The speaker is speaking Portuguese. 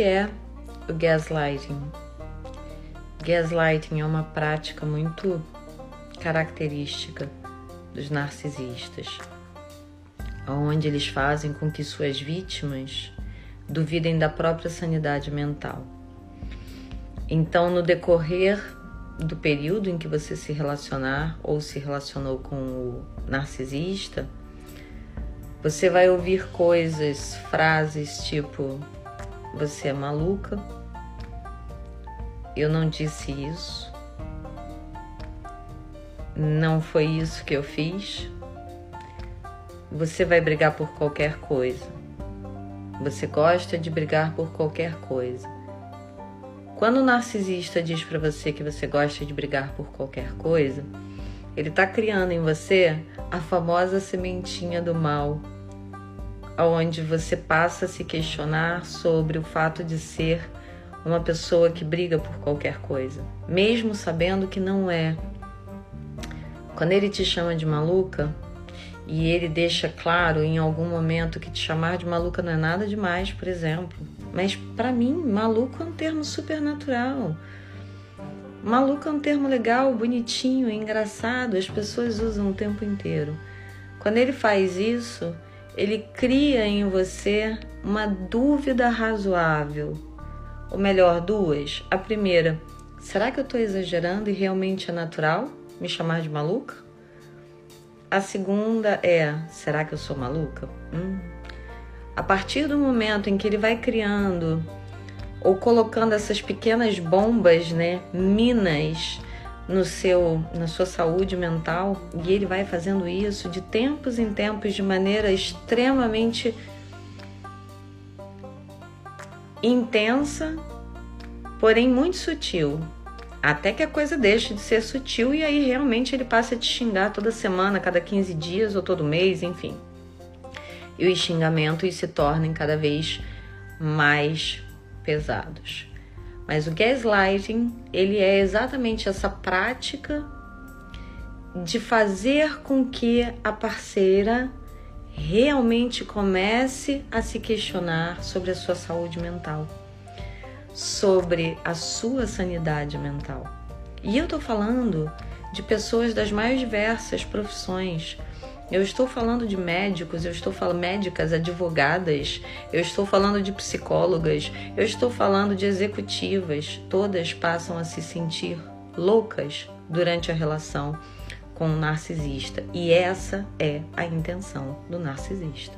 que é o gaslighting? Gaslighting é uma prática muito característica dos narcisistas, onde eles fazem com que suas vítimas duvidem da própria sanidade mental. Então, no decorrer do período em que você se relacionar ou se relacionou com o narcisista, você vai ouvir coisas, frases tipo: Você é maluca, eu não disse isso, não foi isso que eu fiz. Você vai brigar por qualquer coisa. Você gosta de brigar por qualquer coisa. Quando o narcisista diz para você que você gosta de brigar por qualquer coisa, ele está criando em você a famosa sementinha do mal, onde você passa a se questionar sobre o fato de ser uma pessoa que briga por qualquer coisa, mesmo sabendo que não é. Quando ele te chama de maluca e ele deixa claro em algum momento que te chamar de maluca não é nada demais, por exemplo, mas para mim, maluco é um termo super natural. Maluco é um termo legal, bonitinho, engraçado, as pessoas usam o tempo inteiro. Quando ele faz isso, ele cria em você uma dúvida razoável. Ou melhor, duas. A primeira, será que eu estou exagerando e realmente é natural me chamar de maluca? A segunda é, será que eu sou maluca? Hum, a partir do momento em que ele vai criando ou colocando essas pequenas bombas, né, minas no seu na sua saúde mental, e ele vai fazendo isso de tempos em tempos de maneira extremamente intensa, porém muito sutil, até que a coisa deixe de ser sutil e aí realmente ele passa a te xingar toda semana, cada 15 dias ou todo mês, enfim e os xingamentos se tornem cada vez mais pesados. Mas o gaslighting, ele é exatamente essa prática de fazer com que a parceira realmente comece a se questionar sobre a sua saúde mental, sobre a sua sanidade mental. E eu tô falando de pessoas das mais diversas profissões, eu estou falando de médicos, eu estou falando médicas, advogadas, eu estou falando de psicólogas, eu estou falando de executivas. Todas passam a se sentir loucas durante a relação com o narcisista. E essa é a intenção do narcisista.